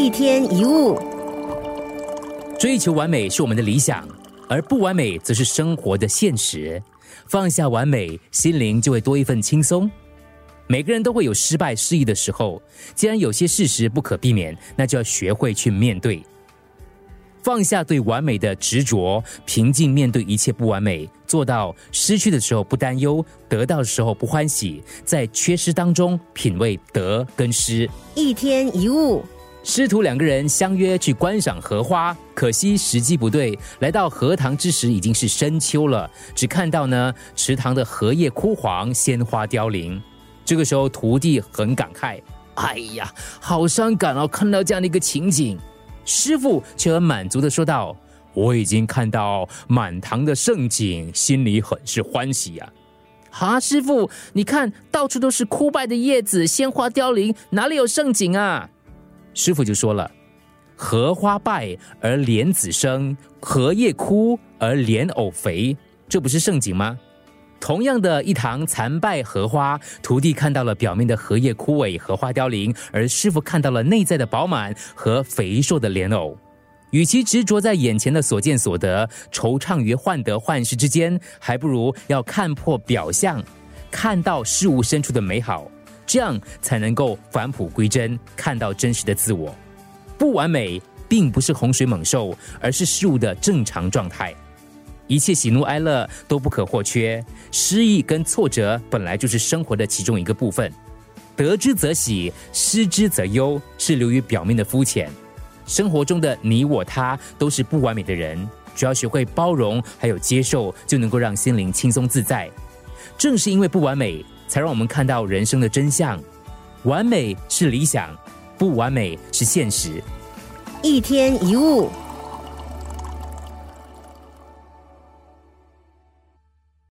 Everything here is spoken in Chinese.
一天一物，追求完美是我们的理想，而不完美则是生活的现实。放下完美，心灵就会多一份轻松。每个人都会有失败、失意的时候，既然有些事实不可避免，那就要学会去面对。放下对完美的执着，平静面对一切不完美，做到失去的时候不担忧，得到的时候不欢喜，在缺失当中品味得跟失。一天一物，师徒两个人相约去观赏荷花，可惜时机不对，来到荷塘之时已经是深秋了，只看到呢池塘的荷叶枯黄，鲜花凋零。这个时候徒弟很感慨：“哎呀，好伤感哦，看到这样的一个情景。”师傅却很满足的说道：“我已经看到满堂的盛景，心里很是欢喜呀。”啊，师傅，你看到处都是枯败的叶子，鲜花凋零，哪里有盛景啊？师傅就说了：“荷花败而莲子生，荷叶枯而莲藕肥，这不是盛景吗？”同样的一堂残败荷花，徒弟看到了表面的荷叶枯萎、荷花凋零，而师傅看到了内在的饱满和肥硕的莲藕。与其执着在眼前的所见所得，惆怅于患得患失之间，还不如要看破表象，看到事物深处的美好，这样才能够返璞归真，看到真实的自我。不完美并不是洪水猛兽，而是事物的正常状态。一切喜怒哀乐都不可或缺，失意跟挫折本来就是生活的其中一个部分。得之则喜，失之则忧，是流于表面的肤浅。生活中的你我他都是不完美的人，只要学会包容还有接受，就能够让心灵轻松自在。正是因为不完美，才让我们看到人生的真相。完美是理想，不完美是现实。一天一物。